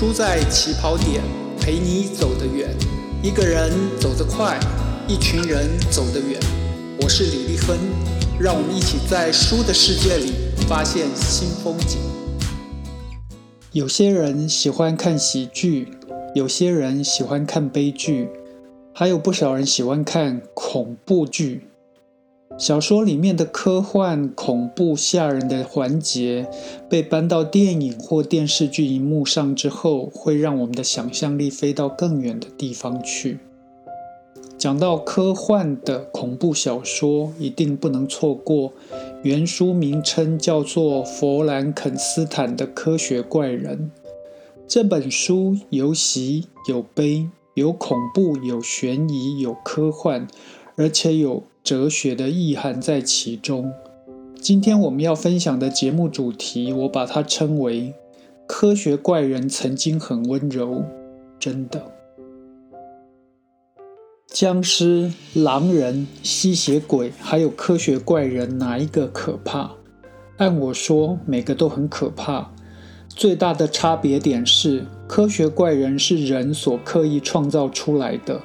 输在起跑点，陪你走得远。一个人走得快，一群人走得远。我是李丽芬，让我们一起在书的世界里发现新风景。有些人喜欢看喜剧，有些人喜欢看悲剧，还有不少人喜欢看恐怖剧。小说里面的科幻、恐怖、吓人的环节，被搬到电影或电视剧荧幕上之后，会让我们的想象力飞到更远的地方去。讲到科幻的恐怖小说，一定不能错过原书名称叫做《弗兰肯斯坦的科学怪人》这本书，有喜有悲，有恐怖，有悬疑，有科幻，而且有。哲学的意涵在其中。今天我们要分享的节目主题，我把它称为“科学怪人曾经很温柔”。真的，僵尸、狼人、吸血鬼，还有科学怪人，哪一个可怕？按我说，每个都很可怕。最大的差别点是，科学怪人是人所刻意创造出来的，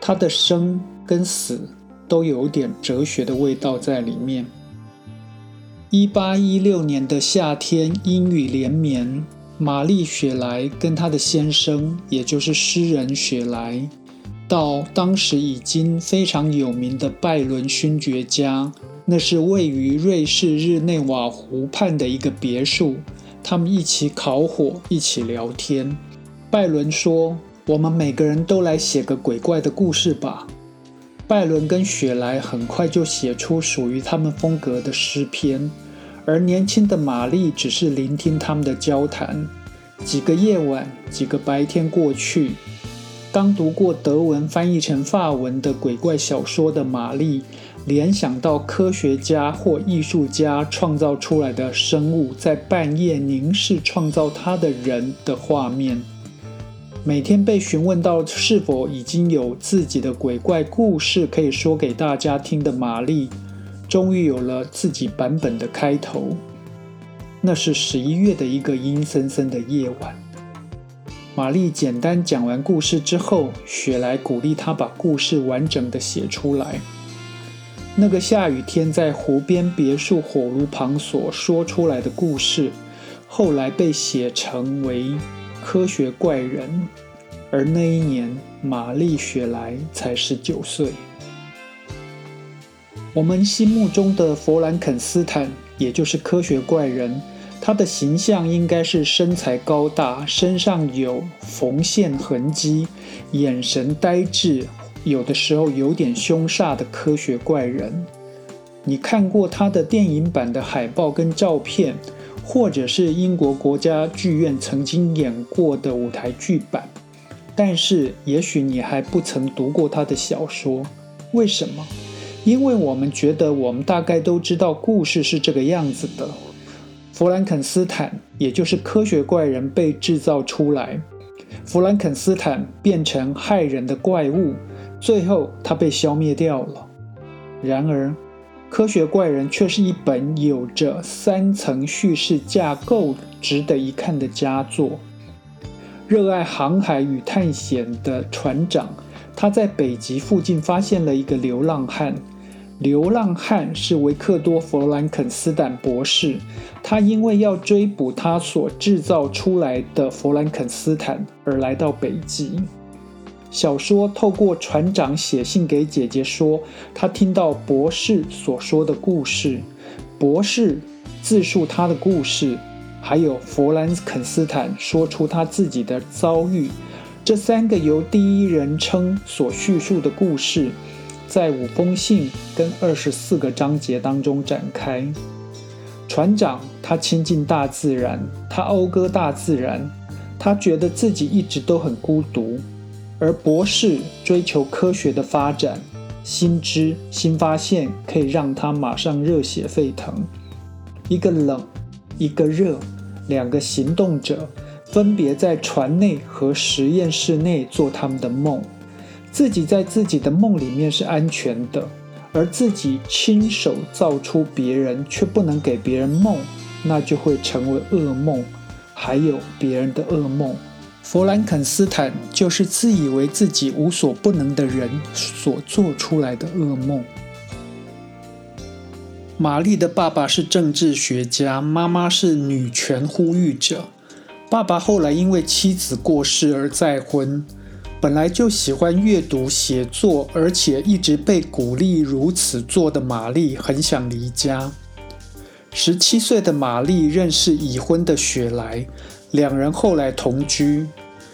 他的生跟死。都有点哲学的味道在里面。一八一六年的夏天，阴雨连绵。玛丽雪莱跟她的先生，也就是诗人雪莱，到当时已经非常有名的拜伦勋爵家，那是位于瑞士日内瓦湖畔的一个别墅。他们一起烤火，一起聊天。拜伦说：“我们每个人都来写个鬼怪的故事吧。”拜伦跟雪莱很快就写出属于他们风格的诗篇，而年轻的玛丽只是聆听他们的交谈。几个夜晚，几个白天过去，刚读过德文翻译成法文的鬼怪小说的玛丽，联想到科学家或艺术家创造出来的生物在半夜凝视创造它的人的画面。每天被询问到是否已经有自己的鬼怪故事可以说给大家听的玛丽，终于有了自己版本的开头。那是十一月的一个阴森森的夜晚。玛丽简单讲完故事之后，雪莱鼓励她把故事完整的写出来。那个下雨天在湖边别墅火炉旁所说出来的故事，后来被写成为。科学怪人，而那一年，玛丽雪莱才十九岁。我们心目中的弗兰肯斯坦，也就是科学怪人，他的形象应该是身材高大，身上有缝线痕迹，眼神呆滞，有的时候有点凶煞的科学怪人。你看过他的电影版的海报跟照片？或者是英国国家剧院曾经演过的舞台剧版，但是也许你还不曾读过他的小说。为什么？因为我们觉得我们大概都知道故事是这个样子的：弗兰肯斯坦，也就是科学怪人被制造出来，弗兰肯斯坦变成害人的怪物，最后他被消灭掉了。然而。科学怪人却是一本有着三层叙事架构、值得一看的佳作。热爱航海与探险的船长，他在北极附近发现了一个流浪汉。流浪汉是维克多·弗兰肯斯坦博士。他因为要追捕他所制造出来的弗兰肯斯坦，而来到北极。小说透过船长写信给姐姐说，他听到博士所说的故事，博士自述他的故事，还有弗兰肯斯坦说出他自己的遭遇。这三个由第一人称所叙述的故事，在五封信跟二十四个章节当中展开。船长他亲近大自然，他讴歌大自然，他觉得自己一直都很孤独。而博士追求科学的发展，新知新发现可以让他马上热血沸腾。一个冷，一个热，两个行动者分别在船内和实验室内做他们的梦。自己在自己的梦里面是安全的，而自己亲手造出别人却不能给别人梦，那就会成为噩梦，还有别人的噩梦。弗兰肯斯坦就是自以为自己无所不能的人所做出来的噩梦。玛丽的爸爸是政治学家，妈妈是女权呼吁者。爸爸后来因为妻子过世而再婚。本来就喜欢阅读写作，而且一直被鼓励如此做的玛丽，很想离家。十七岁的玛丽认识已婚的雪莱，两人后来同居。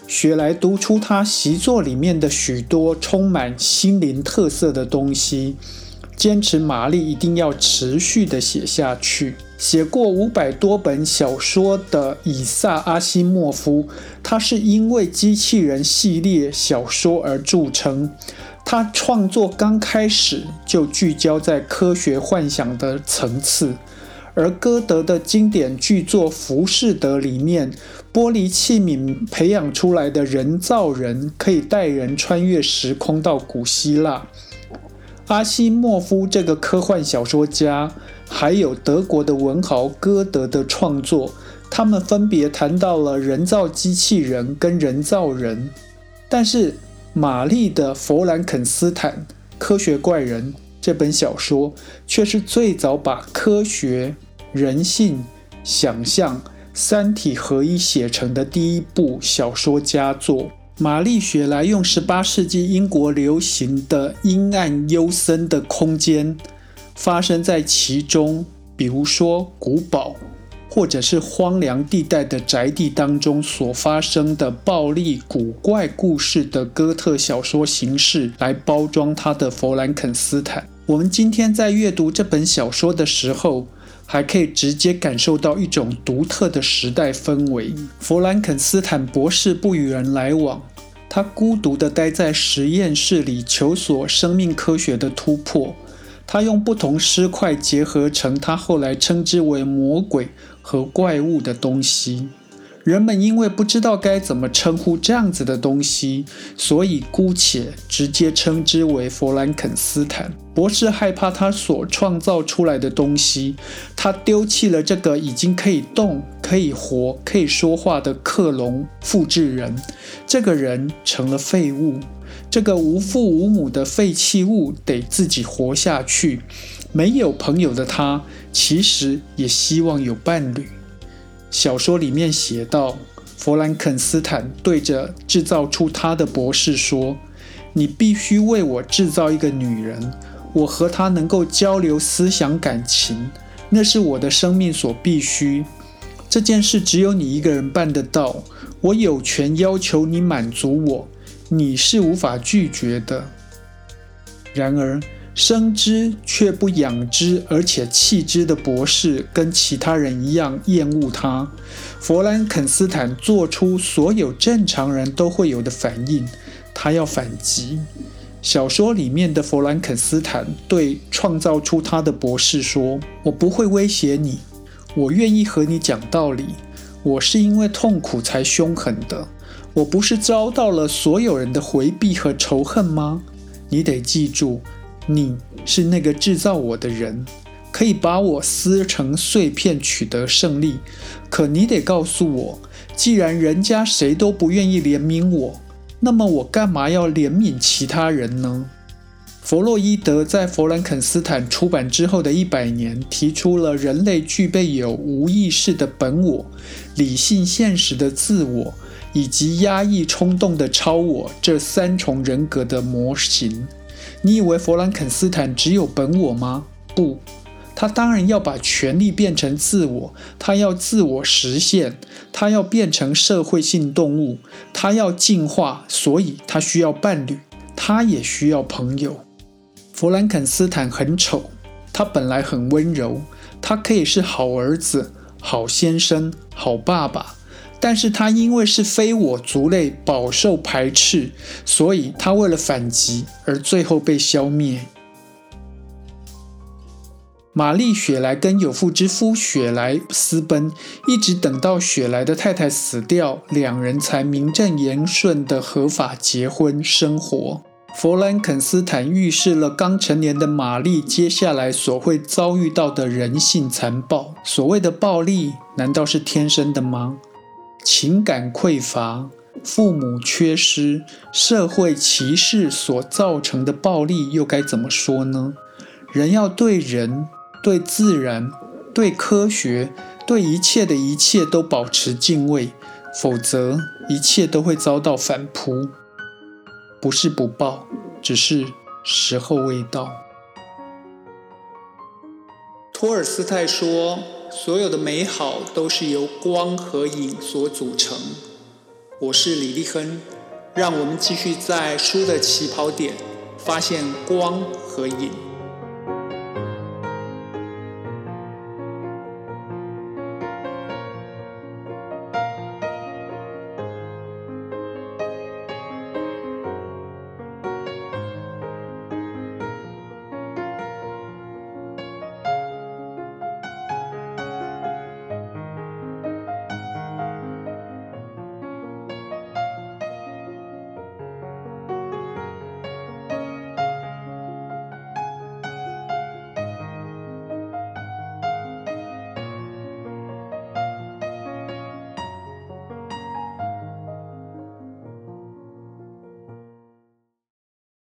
雪莱读出他习作里面的许多充满心灵特色的东西。坚持玛丽一定要持续的写下去。写过五百多本小说的以萨阿西莫夫，他是因为机器人系列小说而著称。他创作刚开始就聚焦在科学幻想的层次，而歌德的经典巨作《浮士德》里面，玻璃器皿培养出来的人造人可以带人穿越时空到古希腊。阿西莫夫这个科幻小说家，还有德国的文豪歌德的创作，他们分别谈到了人造机器人跟人造人。但是，玛丽的《弗兰肯斯坦：科学怪人》这本小说，却是最早把科学、人性、想象三体合一写成的第一部小说佳作。玛丽雪莱用十八世纪英国流行的阴暗幽深的空间，发生在其中，比如说古堡，或者是荒凉地带的宅地当中所发生的暴力古怪故事的哥特小说形式来包装他的《弗兰肯斯坦》。我们今天在阅读这本小说的时候。还可以直接感受到一种独特的时代氛围。弗兰肯斯坦博士不与人来往，他孤独地待在实验室里，求索生命科学的突破。他用不同尸块结合成他后来称之为魔鬼和怪物的东西。人们因为不知道该怎么称呼这样子的东西，所以姑且直接称之为弗兰肯斯坦博士。害怕他所创造出来的东西，他丢弃了这个已经可以动、可以活、可以说话的克隆复制人。这个人成了废物，这个无父无母的废弃物得自己活下去。没有朋友的他，其实也希望有伴侣。小说里面写到，弗兰肯斯坦对着制造出他的博士说：“你必须为我制造一个女人，我和她能够交流思想感情，那是我的生命所必须。这件事只有你一个人办得到，我有权要求你满足我，你是无法拒绝的。然而。”生之却不养之，而且弃之的博士，跟其他人一样厌恶他。弗兰肯斯坦做出所有正常人都会有的反应，他要反击。小说里面的弗兰肯斯坦对创造出他的博士说：“我不会威胁你，我愿意和你讲道理。我是因为痛苦才凶狠的，我不是遭到了所有人的回避和仇恨吗？你得记住。”你是那个制造我的人，可以把我撕成碎片取得胜利。可你得告诉我，既然人家谁都不愿意怜悯我，那么我干嘛要怜悯其他人呢？弗洛伊德在《弗兰肯斯坦》出版之后的一百年，提出了人类具备有无意识的本我、理性现实的自我以及压抑冲动的超我这三重人格的模型。你以为弗兰肯斯坦只有本我吗？不，他当然要把权力变成自我，他要自我实现，他要变成社会性动物，他要进化，所以他需要伴侣，他也需要朋友。弗兰肯斯坦很丑，他本来很温柔，他可以是好儿子、好先生、好爸爸。但是他因为是非我族类，饱受排斥，所以他为了反击而最后被消灭。玛丽雪莱跟有妇之夫雪莱私奔，一直等到雪莱的太太死掉，两人才名正言顺的合法结婚生活。弗兰肯斯坦预示了刚成年的玛丽接下来所会遭遇到的人性残暴。所谓的暴力，难道是天生的吗？情感匮乏、父母缺失、社会歧视所造成的暴力，又该怎么说呢？人要对人、对自然、对科学、对一切的一切都保持敬畏，否则一切都会遭到反扑。不是不报，只是时候未到。托尔斯泰说：“所有的美好都是由光和影所组成。”我是李立亨，让我们继续在书的起跑点发现光和影。